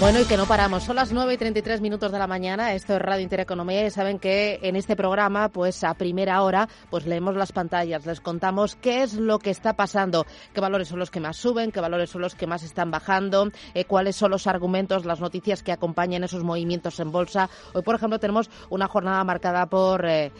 Bueno, y que no paramos. Son las 9 y 33 minutos de la mañana. Esto es Radio Intereconomía y saben que en este programa, pues a primera hora, pues leemos las pantallas, les contamos qué es lo que está pasando, qué valores son los que más suben, qué valores son los que más están bajando, eh, cuáles son los argumentos, las noticias que acompañan esos movimientos en bolsa. Hoy, por ejemplo, tenemos una jornada marcada por... Eh,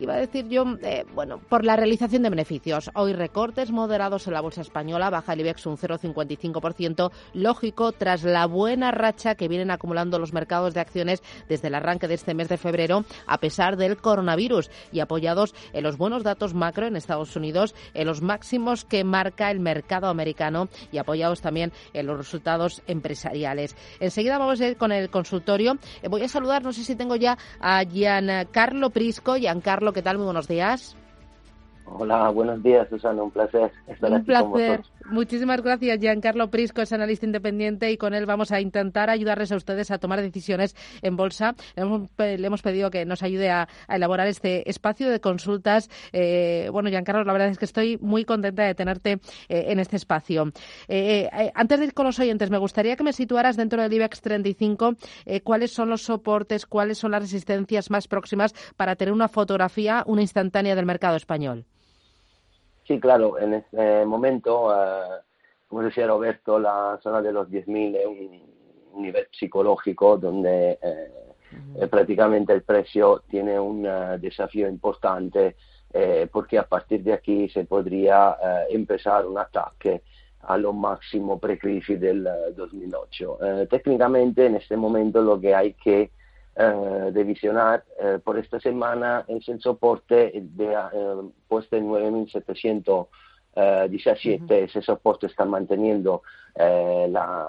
iba a decir yo, eh, bueno, por la realización de beneficios. Hoy recortes moderados en la bolsa española, baja el IBEX un 0,55%, lógico tras la buena racha que vienen acumulando los mercados de acciones desde el arranque de este mes de febrero, a pesar del coronavirus y apoyados en los buenos datos macro en Estados Unidos, en los máximos que marca el mercado americano y apoyados también en los resultados empresariales. Enseguida vamos a ir con el consultorio. Eh, voy a saludar, no sé si tengo ya a Giancarlo Prisco. Giancarlo ¿qué tal? Muy buenos días. Hola, buenos días, Susana. Un placer estar Un placer. Muchísimas gracias, Giancarlo Prisco, es analista independiente y con él vamos a intentar ayudarles a ustedes a tomar decisiones en bolsa. Le hemos, pedido que nos ayude a, elaborar este espacio de consultas. Eh, bueno, Giancarlo, la verdad es que estoy muy contenta de tenerte eh, en este espacio. Eh, antes de ir con los oyentes, me gustaría que me situaras dentro del IBEX 35 cuáles son los soportes, cuáles son las resistencias más próximas para tener una fotografía, una instantánea del mercado español. Sí, claro, en este momento, eh, como decía Roberto, la zona de los 10.000 es un nivel psicológico donde eh, eh, prácticamente el precio tiene un desafío importante porque a partir de aquí se podría empezar un ataque a lo máximo pre-crisis del 2008. técnicamente en este momento lo que hay que eh, de visionar eh, por esta semana es el soporte de, eh, puesto en 9.717. Ese soporte está manteniendo la,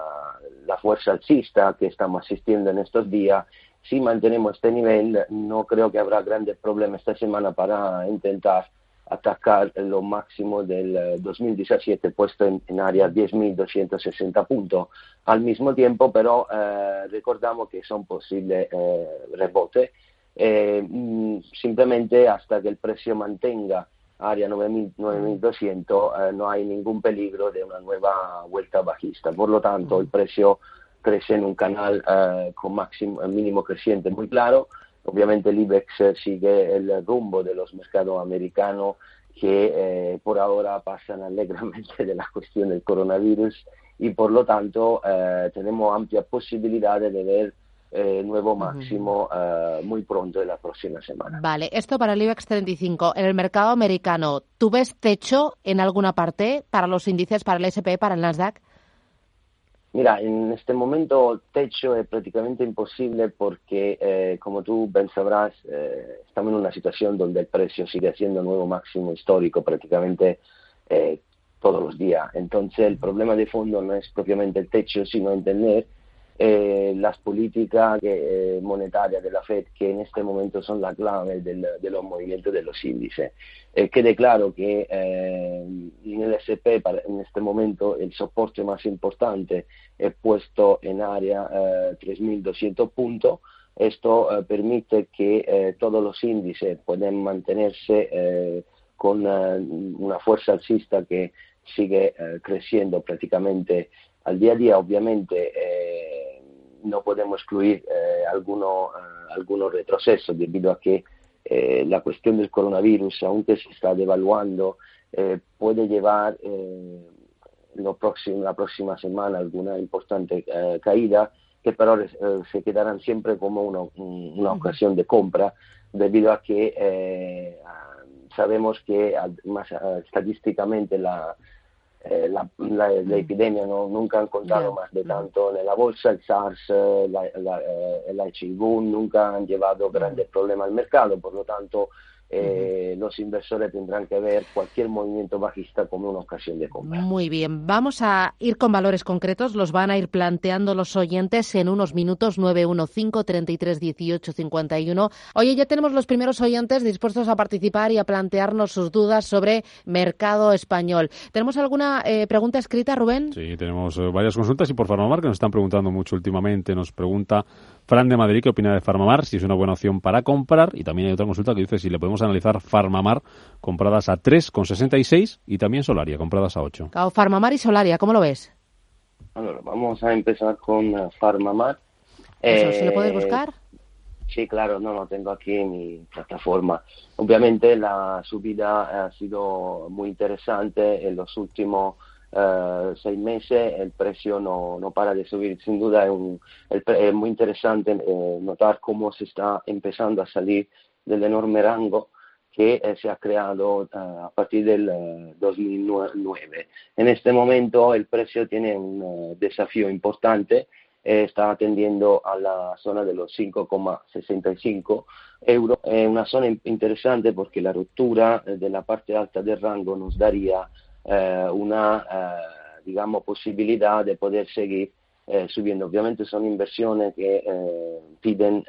la, fuerza alcista que estamos asistiendo en estos días. Si mantenemos este nivel, no creo que habrá grandes problemas esta semana para intentar atacar lo máximo del 2017 eh, puesto en, en área 10.260 puntos al mismo tiempo, pero eh, recordamos que son posibles eh, rebotes mm, simplemente hasta que el precio mantenga área 9.200 no hay ningún peligro de una nueva vuelta bajista. Por lo tanto, el precio crece en un canal con máximo, mínimo creciente muy claro Obviamente el IBEX sigue el rumbo de los mercados americanos que eh, por ahora pasan alegremente de la cuestión del coronavirus y por lo tanto eh, tenemos amplia posibilidad de ver eh, nuevo máximo eh, muy pronto en la próxima semana. Vale, esto para el IBEX 35. En el mercado americano, ¿tú ves techo en alguna parte para los índices, para el SP, para el Nasdaq? Mira, en este momento techo es prácticamente imposible porque, eh, como tú bien sabrás, eh, estamos en una situación donde el precio sigue siendo nuevo máximo histórico prácticamente eh, todos los días. Entonces, el problema de fondo no es propiamente el techo, sino entender eh, las políticas eh, monetarias de la Fed, que en este momento son la clave del, de los movimientos de los índices. Eh, quede claro que eh, en el SP en este momento el soporte más importante es puesto en área 3.200 puntos. Esto permite que todos los índices puedan mantenerse con una fuerza alcista que sigue creciendo prácticamente al día a día. Obviamente no podemos excluir eh, algunos alguno retrocesos debido a que eh, la cuestión del coronavirus, aunque se está devaluando, eh, puede llevar eh, lo próximo, la próxima semana alguna importante eh, caída, que pero eh, se quedarán siempre como una, una ocasión de compra, debido a que eh, sabemos que más estadísticamente la, eh, la, la, la, epidemia no, nunca yeah. más de tanto. En la bolsa, el SARS, eh, la, la, eh, el HIV nunca han llevado grandes problemas al mercado, por lo tanto eh, los inversores tendrán que ver cualquier movimiento bajista como una ocasión de compra. Muy bien, vamos a ir con valores concretos, los van a ir planteando los oyentes en unos minutos 915 33 18 51. Oye, ya tenemos los primeros oyentes dispuestos a participar y a plantearnos sus dudas sobre mercado español. ¿Tenemos alguna eh, pregunta escrita, Rubén? Sí, tenemos eh, varias consultas y por Farmamar que nos están preguntando mucho últimamente. Nos pregunta Fran de Madrid qué opina de Farmamar, si es una buena opción para comprar y también hay otra consulta que dice si le podemos analizar Farmamar compradas a 3,66 y también Solaria compradas a 8. Farmamar y Solaria, ¿cómo lo ves? Bueno, vamos a empezar con uh, Farmamar. Eso, ¿Se lo puedes buscar? Sí, claro, no lo tengo aquí en mi plataforma. Obviamente la subida ha sido muy interesante en los últimos uh, seis meses, el precio no, no para de subir. Sin duda es, un, es muy interesante eh, notar cómo se está empezando a salir del enorme rango que eh, se ha creado uh, a partir del uh, 2009. En este momento el precio tiene un uh, desafío importante, eh, está atendiendo a la zona de los 5,65 euros. Es una zona interesante porque la ruptura de la parte alta del rango nos daría una digamos, posibilidad de poder seguir subiendo. Obviamente son inversiones que piden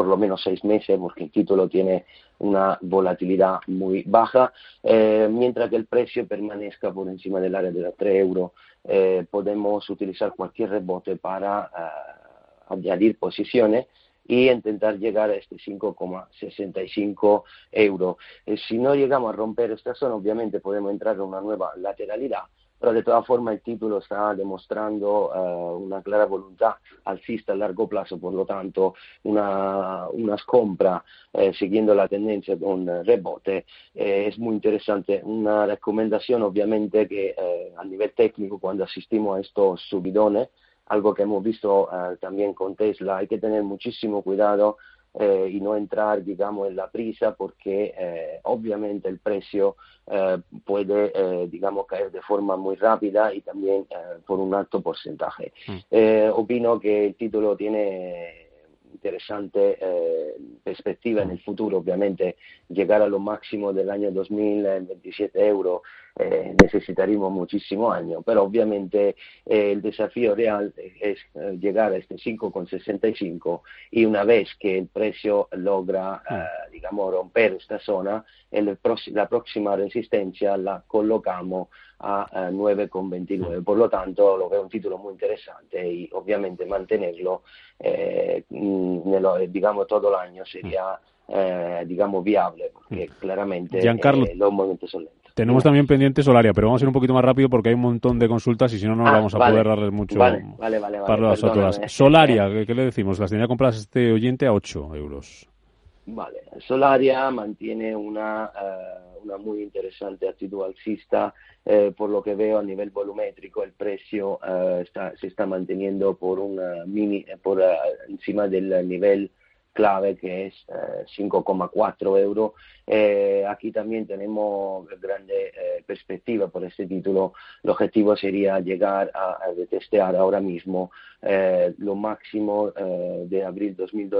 por lo menos seis meses porque el título tiene una volatilidad muy baja, eh, mientras que el precio permanezca por encima del área de los 3 euros, eh, podemos utilizar cualquier rebote para uh, añadir posiciones y intentar llegar a este 5,65 euros. Eh, si no llegamos a romper esta zona, obviamente podemos entrar en una nueva lateralidad, pero de todas formas el título está demostrando uh, una clara voluntad alcista a largo plazo, por lo tanto una, unas compras eh, siguiendo la tendencia con rebote eh, es muy interesante. Una recomendación obviamente que eh, a nivel técnico cuando asistimos a estos subidones, algo que hemos visto también con Tesla, hay que tener muchísimo cuidado eh, y no entrar, digamos, en la prisa porque eh, obviamente el precio eh, puede, eh, digamos, caer de forma muy rápida y también eh, por un alto porcentaje. Mm. Eh, opino que el título tiene interesante perspectiva en el futuro, obviamente llegar a lo máximo del año 2027 euros eh, necesitaríamos muchísimo años, pero obviamente eh, el desafío real es eh, llegar a este 5,65 y una vez que el precio logra, eh, digamos, romper esta zona, el, la próxima resistencia la colocamos a, a 9,29. Por lo tanto, lo veo un título muy interesante y obviamente mantenerlo, eh, nello, digamos, todo el año sería, eh, digamos, viable, porque claramente Giancarlo, eh, los movimientos son lentos. Tenemos también pendiente Solaria, pero vamos a ir un poquito más rápido porque hay un montón de consultas y si no, no ah, vamos a vale, poder darles mucho vale, vale, vale, para las otras. Solaria, ¿qué, ¿qué, le decimos? Las tenía compradas este oyente a 8 euros. Vale, Solaria mantiene una, uh, una muy interesante actitud alcista, eh, por lo que veo a nivel volumétrico el precio uh, está, se está manteniendo por una mini, por uh, encima del nivel clave que es eh, 5,4 euros. Eh, aquí también tenemos grande eh, perspectiva por este título. El objetivo sería llegar a, a testear ahora mismo eh, lo máximo eh, de abril 2000,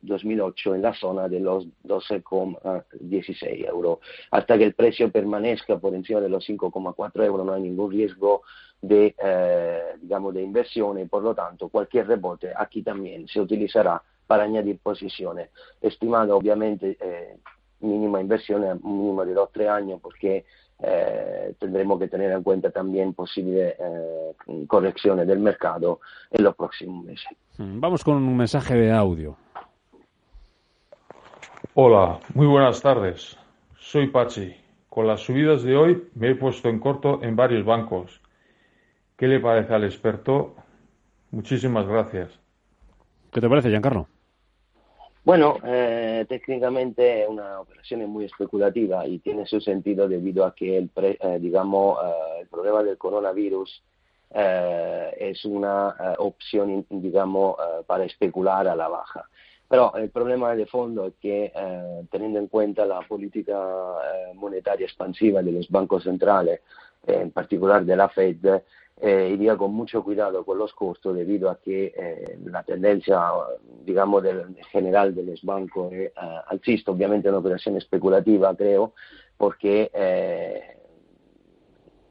2008 en la zona de los 12,16 euros. Hasta que el precio permanezca por encima de los 5,4 euros no hay ningún riesgo de, eh, digamos, de inversión y por lo tanto cualquier rebote aquí también se utilizará para añadir posiciones, estimando obviamente eh, mínima inversión a un mínimo de 2-3 años porque eh, tendremos que tener en cuenta también posibles eh, correcciones del mercado en los próximos meses. Mm, vamos con un mensaje de audio. Hola, muy buenas tardes. Soy Pachi. Con las subidas de hoy me he puesto en corto en varios bancos. ¿Qué le parece al experto? Muchísimas gracias. ¿Qué te parece, Giancarlo? Bueno, eh, técnicamente una operación muy especulativa y tiene su sentido debido a que el, pre, eh, digamos, eh, el problema del coronavirus eh, es una eh, opción, digamos, eh, para especular a la baja. Pero el problema de fondo es que, teniendo en cuenta la política monetaria expansiva de los bancos centrales, en particular de la Fed, eh, iría con mucho cuidado con los costos debido a que la tendencia, digamos, del, general de los bancos es uh, alcista, obviamente una operación especulativa, creo, porque eh,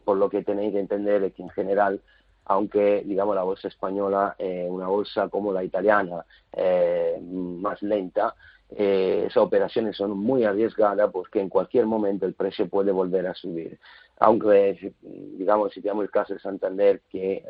por lo que tenéis que entender es que en general aunque digamos la bolsa española es una bolsa como la italiana eh, más lenta, eh, esas operaciones son muy arriesgadas porque en cualquier momento el precio puede volver a subir. Aunque digamos si tenemos el caso de Santander que eh,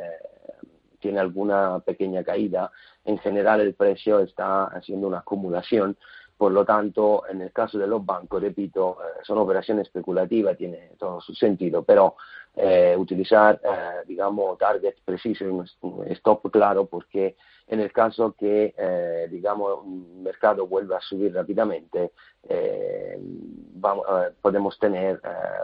tiene alguna pequeña caída, en general el precio está haciendo una acumulación. Por lo tanto, en el caso de los bancos, repito, eh, son operaciones especulativas, tiene todo su sentido, pero eh, utilizar, eh, digamos, target preciso, un stop claro, porque en el caso que, eh, digamos, un mercado vuelva a subir rápidamente, eh, eh, podemos tener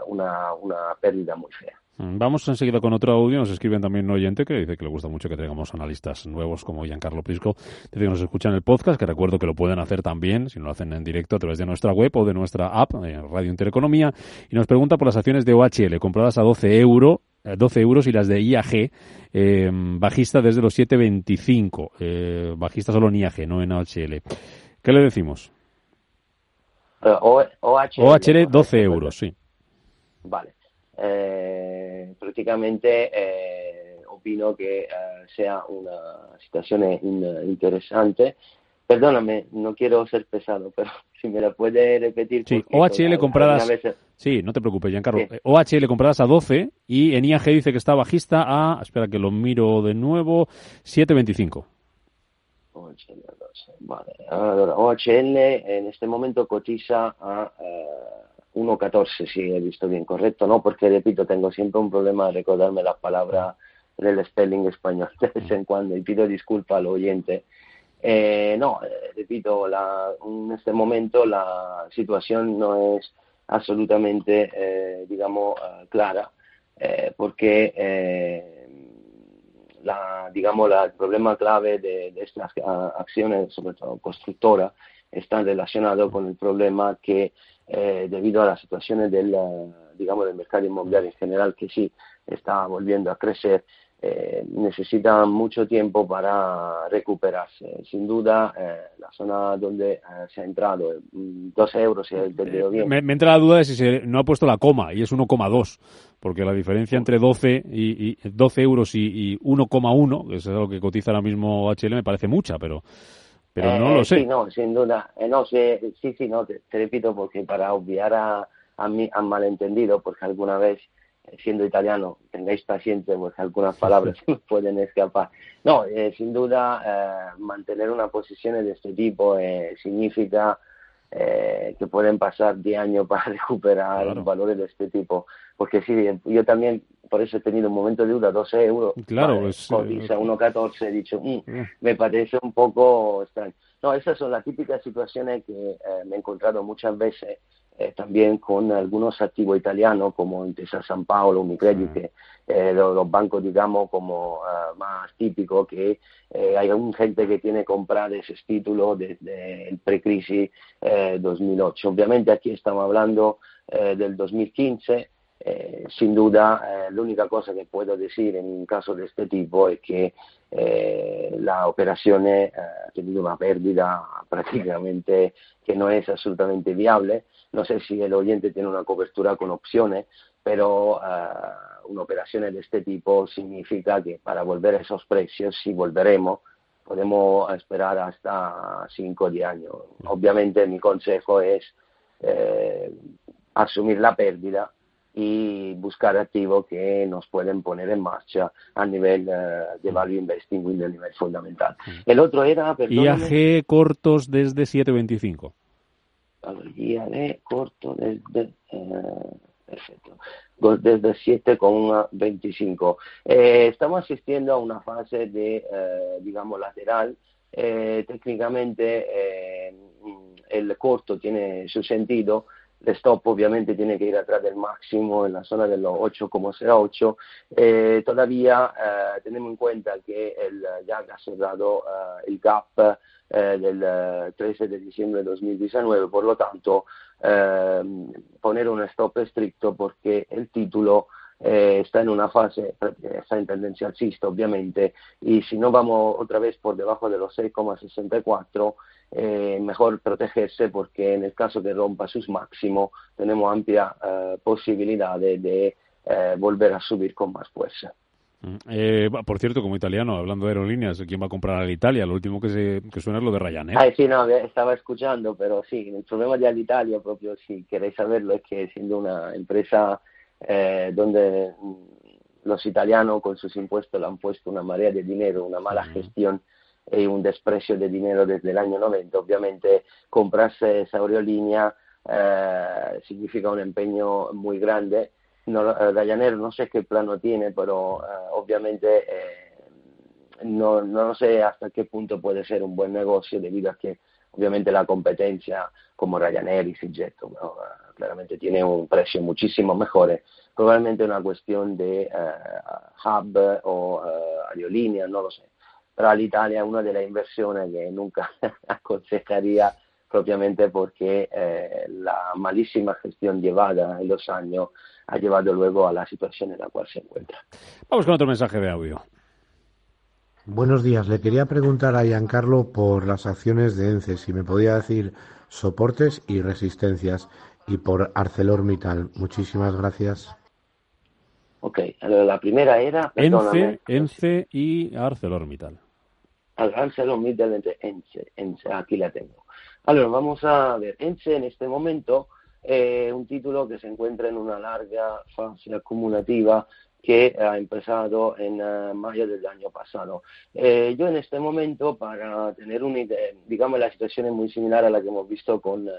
una, una pérdida muy fea. Mm, vamos enseguida con otro audio. Nos escriben también un oyente que dice que le gusta mucho que tengamos analistas nuevos como Giancarlo Prisco. Dice que nos escuchan el podcast, que recuerdo que lo pueden hacer también, si no lo hacen en directo, a través de nuestra web o de nuestra app, Radio Intereconomía. Y nos pregunta por las acciones de OHL compradas a 12 euros 12 euros y las de IAG eh, bajista desde los 7,25. Eh, bajista solo en IAG, no en OHL. ¿Qué le decimos? OHL, OHL 12 euros, sí. Vale. Eh, prácticamente eh, opino que eh, sea una situación in, interesante Perdóname, no quiero ser pesado, pero si me la puede repetir. Sí, OHL compradas. Sí, no te preocupes, Giancarlo. Sí. OHL compradas a 12 y en IAG dice que está bajista a. Espera que lo miro de nuevo. 7.25. OHL 12. Vale. Ahora, OHL en este momento cotiza a uh, 1.14, si he visto bien correcto, ¿no? Porque, repito, tengo siempre un problema de recordarme las palabras del spelling español de vez en cuando y pido disculpas al oyente eh, no, eh, repito, la, en este momento la situación no es absolutamente, eh, digamos, uh, clara, eh, porque eh, la, digamos, la, el problema clave de, estas uh, acciones, sobre todo constructoras, está relacionado con el problema que, debido a las situaciones del, digamos, del mercado inmobiliario en general, que sí está volviendo a crecer, eh, necesitan mucho tiempo para recuperarse. Sin duda, eh, la zona donde eh, se ha entrado, 2 euros, si he entendido bien. Me, me, entra la duda de si se, no ha puesto la coma, y es 1,2, porque la diferencia entre 12, y, y 12 euros y, y 1,1, que es lo que cotiza ahora mismo HL, me parece mucha, pero pero no lo sé. Sí, no, sin duda. no sé, sí, sí, no, te, te repito, porque para obviar a, a, mí, a malentendido, porque alguna vez siendo italiano, tengáis paciencia, pues algunas palabras pueden escapar. No, eh, sin duda, eh, mantener una posición de este tipo eh, significa eh, que pueden pasar 10 años para recuperar Claro. valores de este tipo. Porque sí, yo también, por eso he tenido un momento de duda, 12 euros. Claro, vale, es, cotiza eh, 1,14, he dicho, mm, me parece un poco extraño. No, esas son las típicas situaciones que eh, me he encontrado muchas veces eh, también con algunos activos italianos como Intesa San Paolo, Unicredit, eh, los, los, bancos, digamos, como uh, más típicos, que eh, hay un gente que tiene comprar esos títulos desde el precrisis eh, 2008. Obviamente aquí estamos hablando eh, del 2015. Eh, sin duda, eh, la única cosa que puedo decir en un caso de este tipo es que eh, la operación eh, ha tenido una pérdida prácticamente que no es absolutamente viable. No sé si el oyente tiene una cobertura con opciones, pero uh, una operación de este tipo significa que para volver a esos precios, si volveremos, podemos esperar hasta 5 o 10 años. Obviamente mi consejo es eh, asumir la pérdida y buscar activos que nos pueden poner en marcha a nivel uh, de value investing y de nivel fundamental. El otro era, IAG cortos desde 7.25. IAG corto desde... Uh, perfecto. Desde 7,25. Eh, estamos asistiendo a una fase de, eh, digamos, lateral. Eh, técnicamente el corto tiene su sentido. El stop obviamente tiene que ir atrás del máximo en la zona de los 8,08. Eh, todavía eh, tenemos en cuenta que el YAG ha cerrado eh, el gap eh, del 13 de diciembre de 2019, por lo tanto poner un stop estricto porque el título eh, está en una fase, está en tendencia alcista obviamente, y si no vamos otra vez por debajo de los 6,64, eh, mejor protegerse porque en el caso que rompa sus máximos tenemos amplia eh, posibilidad de, volver a subir con más fuerza. Mm, por cierto, como italiano, hablando de aerolíneas, ¿quién va a comprar a Italia? Lo último que, se, que suena es lo de Ryanair. Ah, sí, no, estaba escuchando, pero sí, el problema de Alitalia, propio si queréis saberlo, es que siendo una empresa eh, donde mm, los italianos con sus impuestos le han puesto una marea de dinero, una mala gestión y un desprecio de dinero desde el año 90. Obviamente comprarse esa aerolínea eh, significa un empeño muy grande. No, eh, Ryanair no sé qué plano tiene, pero obviamente no, no sé hasta qué punto puede ser un buen negocio debido a que obviamente la competencia como Ryanair y EasyJet claramente tiene un precio muchísimo mejor. Probablemente una cuestión de uh, hub o uh, aerolínea, no lo sé. Pero l'Italia es una de las inversiones que nunca aconsejaría propiamente porque eh, la malísima gestión llevada en los años ha llevado luego a la situación en la cual se encuentra. Vamos con otro mensaje de audio. Buenos días. Le quería preguntar a Giancarlo por las acciones de ENCE, si me podía decir soportes y resistencias y por ArcelorMittal. Muchísimas gracias. Ok, la primera era... Ence, Ence y ArcelorMittal. ArcelorMittal entre Ence, Ence, aquí la tengo. Ahora, vamos a ver. Ence en este momento es un título que se encuentra en una larga fase acumulativa que ha empezado en uh, mayo del año pasado. Eh, yo en este momento, para tener una idea, digamos, la situación es muy similar a la que hemos visto con uh,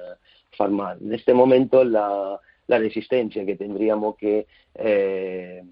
Farmal. En este momento la, la resistencia que tendríamos que eh,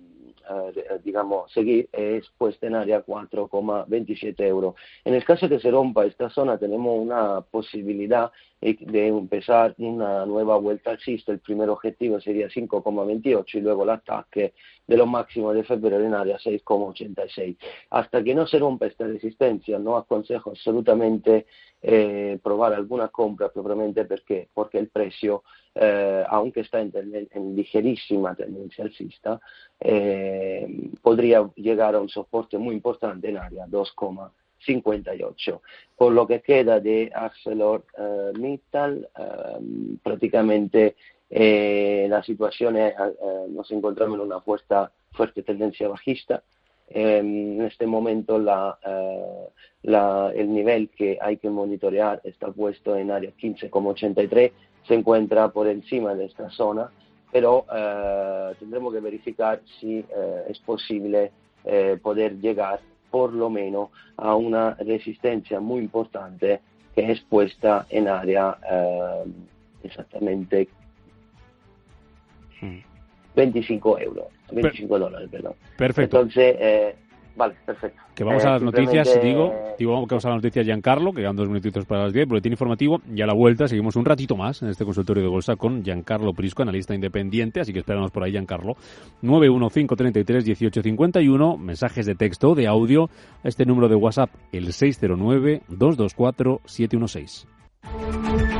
digamos, seguir es puesta en área 4,27 euros. En el caso que se rompa esta zona, tenemos una posibilidad de empezar una nueva vuelta alcista. El primer objetivo sería 5,28 y luego el ataque de los máximos de febrero en área 6,86. Hasta que no se rompa esta resistencia, no aconsejo absolutamente eh, alguna compra propiamente porque, porque el precio, eh, aunque está en, en, ligerísima tendencia alcista, eh, podría llegar a un soporte muy importante en área 2,58. Por lo que queda de ArcelorMittal, eh, prácticamente la situación es, nos encontramos en una fuerte, fuerte tendencia bajista. En este momento la, el nivel que hay que monitorear está puesto en área 15,83, se encuentra por encima de esta zona, pero eh, tendremos que verificar si eh, es posible eh, poder llegar por lo menos a una resistencia muy importante que es puesta en área exactamente 25 hmm. euros, 25 dólares, perdón. Perfecto. Entonces, Vale, perfecto. Que vamos a eh, las noticias, digo, digo que vamos a las noticias Giancarlo, que quedan dos minutitos para las 10, boletín informativo, y a la vuelta seguimos un ratito más en este consultorio de bolsa con Giancarlo Prisco, analista independiente, así que esperamos por ahí Giancarlo. 915331851, mensajes de texto, de audio, este número de WhatsApp, el 609 224 716.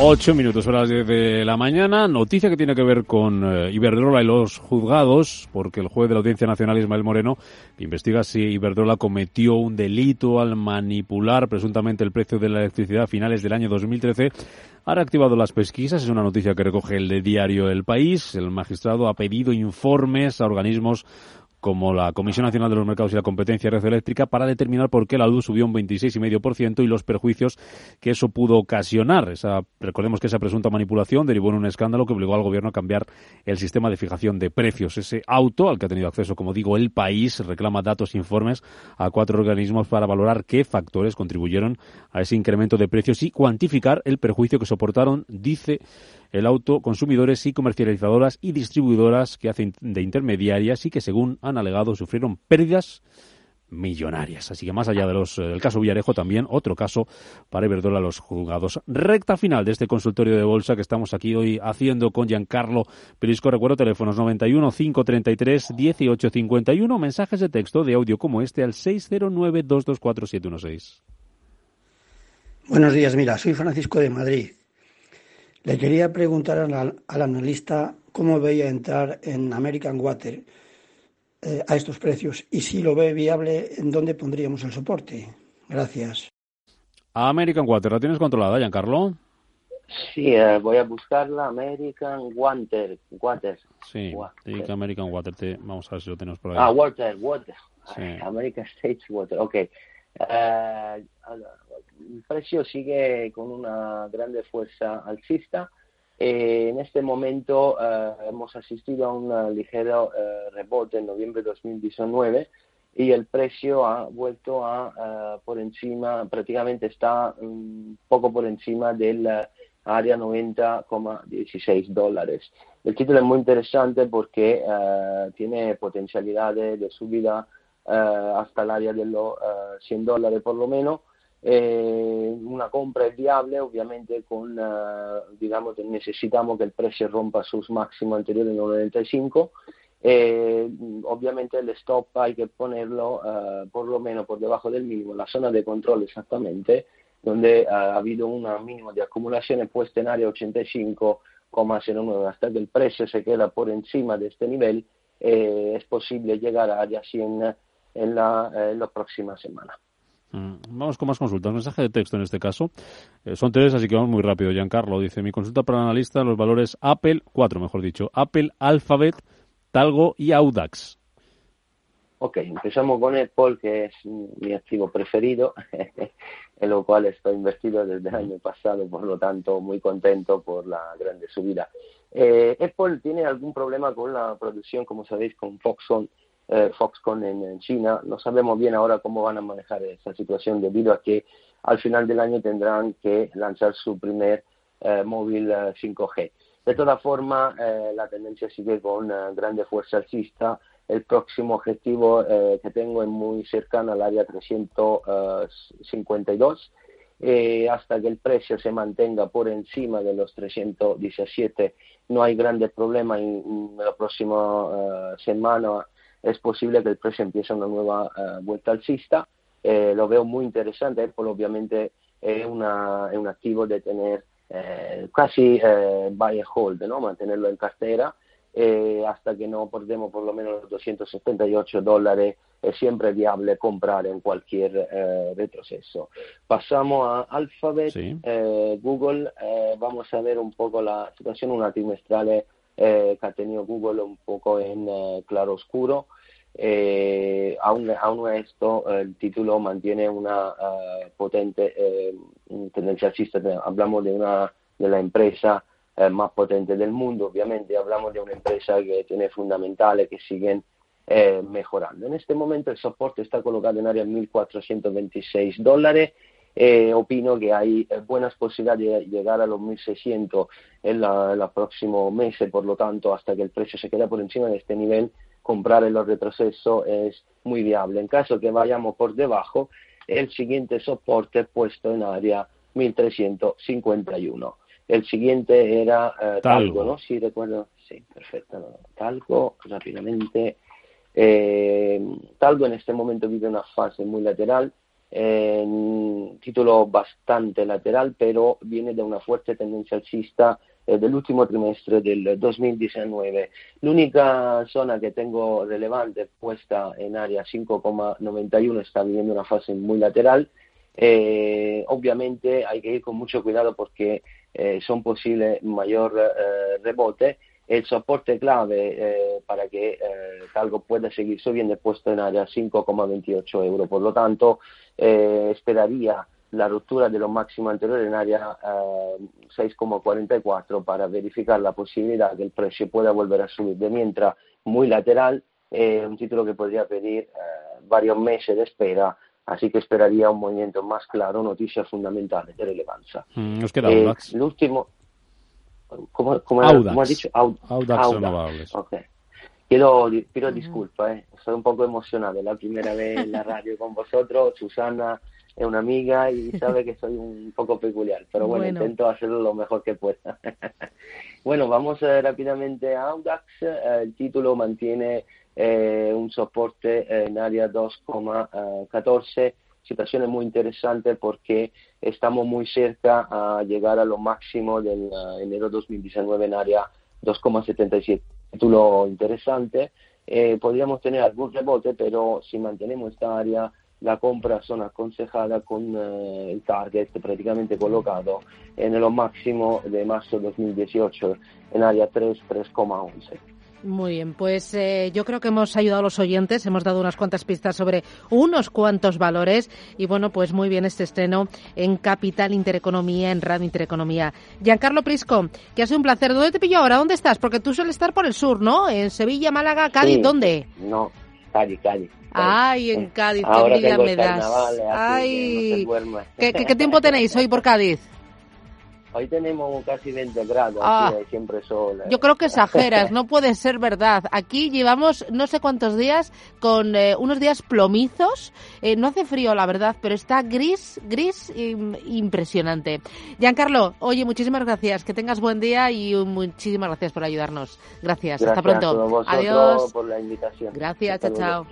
Ocho minutos, horas de la mañana. Noticia que tiene que ver con eh, Iberdrola y los juzgados, porque el juez de la Audiencia Nacional, Ismael Moreno, investiga si Iberdrola cometió un delito al manipular presuntamente el precio de la electricidad a finales del año 2013 ha reactivado las pesquisas. Es una noticia que recoge el diario El País. El magistrado ha pedido informes a organismos como la Comisión Nacional de los Mercados y la Competencia Red Eléctrica para determinar por qué la luz subió un 26,5% y los perjuicios que eso pudo ocasionar. Esa, recordemos que esa presunta manipulación derivó en un escándalo que obligó al gobierno a cambiar el sistema de fijación de precios. Ese auto, al que ha tenido acceso, como digo, el país, reclama datos e informes a cuatro organismos para valorar qué factores contribuyeron a ese incremento de precios y cuantificar el perjuicio que soportaron, dice el auto consumidores y comercializadoras y distribuidoras que hacen de intermediarias y que, según han alegado, sufrieron pérdidas millonarias. Así que más allá de los, eh, del caso Villarejo, también otro caso para Iberdrola los juzgados. Recta final de este consultorio de bolsa que estamos aquí hoy haciendo con Giancarlo Perisco. Recuerdo teléfonos 91 533 1851, mensajes de texto de audio como este al 609 224 716. Buenos días, mira, soy Francisco de Madrid. Le quería preguntar al, al analista cómo veía entrar en American Water eh, a estos precios y si lo ve viable, ¿en dónde pondríamos el soporte? Gracias. American Water, ¿la tienes controlada, Giancarlo? Sí, eh, voy a buscarla. American Water. Water. Sí, Water. American Water. Te, vamos a ver si lo tenemos por ahí. Ah, Water, Water. Sí. American States Water. Ok. Eh, el precio sigue con una grande fuerza alcista. Eh, en este momento eh, hemos asistido a un ligero eh, rebote en noviembre de 2019 y el precio ha vuelto a por encima, prácticamente está un poco por encima del área 90,16 dólares. El título es muy interesante porque tiene potencialidades de subida hasta el área de los 100 dólares por lo menos eh, una compra es viable, obviamente con, digamos, necesitamos que el precio rompa sus máximos anteriores en 95. Eh, obviamente el stop hay que ponerlo uh, por lo menos por debajo del mínimo, la zona de control exactamente, donde uh, ha habido un mínimo de acumulación puesta en área 85,09. Hasta que el precio se queda por encima de este nivel, eh, es posible llegar a área 100 en la, en la próxima semana. Mm, vamos con más consultas. Mensaje de texto en este caso. Eh, son tres, así que vamos muy rápido. Giancarlo dice, mi consulta para el analista, los valores Apple, cuatro mejor dicho, Apple, Alphabet, Talgo y Audax. Ok, empezamos con Apple, que es mi activo preferido, en lo cual estoy invertido desde el año pasado, por lo tanto muy contento por la grande subida. Eh, Apple tiene algún problema con la producción, como sabéis, con Foxconn eh, Foxconn en, China. No sabemos bien ahora cómo van a manejar esa situación debido a que al final del año tendrán que lanzar su primer eh, móvil 5G. Eh, de todas formas, la tendencia sigue con grande fuerza alcista. El próximo objetivo que tengo es muy cercano al área 352. Eh, hasta que el precio se mantenga por encima de los 317 no hay grandes problemas en, en la próxima semana es posible que el precio empiece una nueva uh, vuelta alcista. Eh, lo veo muy interesante, Apple obviamente es, una, es un activo de tener eh, casi eh, buy and hold, ¿no? mantenerlo en cartera hasta que no perdemos por lo menos los 278 dólares es siempre viable comprar en cualquier retroceso. Pasamos a Alphabet, sí. Google, vamos a ver un poco la situación, una trimestral eh, que ha tenido Google un poco en eh, claro oscuro. Eh, aún, aún esto, el título mantiene una uh, potente eh, tendencia alcista. Hablamos de una de la empresa eh, más potente del mundo, obviamente. Hablamos de una empresa que tiene fundamentales que siguen mejorando. En este momento el soporte está colocado en área 1.426 dólares eh, opino que hay eh, buenas posibilidades de llegar a los 1.600 en los próximos meses, por lo tanto, hasta que el precio se quede por encima de este nivel, comprar en los retrocesos es muy viable. En caso que vayamos por debajo, el siguiente soporte puesto en área 1351. El siguiente era eh, Talgo, ¿no? Sí, recuerdo. Sí, perfecto. No. Talgo, rápidamente. Eh, Talgo en este momento vive una fase muy lateral eh, un título bastante lateral, pero viene de una fuerte tendencia alcista eh, del último trimestre del 2019. L'unica zona que tengo relevante puesta en área 5,91 está viviendo una fase muy lateral. Eh, obviamente hay que ir con mucho cuidado porque eh, son posibles mayor eh, rebote el soporte clave eh, para que eh, algo pueda seguir subiendo es puesto en área 5,28 euros. Por lo tanto, eh, esperaría la ruptura de los máximos anteriores en área 6,44 para verificar la posibilidad que el precio pueda volver a subir. De mientras, muy lateral, un título que podría pedir varios meses de espera así que esperaría un movimiento más claro, noticias fundamentales de relevancia. Mm, nos queda eh, el último, ¿Cómo, cómo, Audax. ¿cómo has dicho? Aud Audax, Audax. renovables. Okay. Quiero, pido disculpas, ¿eh? estoy un poco emocionado, la primera vez en la radio con vosotros, Susana es una amiga y sabe que soy un poco peculiar, pero bueno, intento hacerlo lo mejor que pueda. bueno, vamos eh, rápidamente a Audax, eh, el título mantiene eh, un soporte en área 2,14, situación muy interesante porque estamos muy cerca a llegar a lo máximo del enero 2019 en área 2,77 título interesante. Eh, podríamos tener algún rebote, pero si mantenemos esta área, la compra son aconsejada con eh, el target prácticamente colocado en lo máximo de marzo 2018 en área 3, 3,11. Muy bien, pues eh, yo creo que hemos ayudado a los oyentes, hemos dado unas cuantas pistas sobre unos cuantos valores y bueno, pues muy bien este estreno en Capital Intereconomía, en Radio Intereconomía. Giancarlo Prisco, que ha sido un placer. ¿Dónde te pillo ahora? ¿Dónde estás? Porque tú sueles estar por el sur, ¿no? En Sevilla, Málaga, Cádiz, ¿dónde? No, Cádiz, Cádiz. Ay, en Cádiz, qué envidia me das. Ay, ¿Qué, ¿qué tiempo tenéis hoy por Cádiz? Hoy tenemos casi 20 grados, ah, siempre sol. Yo creo que exageras, no puede ser verdad. Aquí llevamos no sé cuántos días con eh, unos días plomizos. Eh, no hace frío, la verdad, pero está gris, gris impresionante. Giancarlo, oye, muchísimas gracias. Que tengas buen día y muchísimas gracias por ayudarnos. Gracias, hasta pronto. Adiós. por la invitación. Gracias, chao, chao.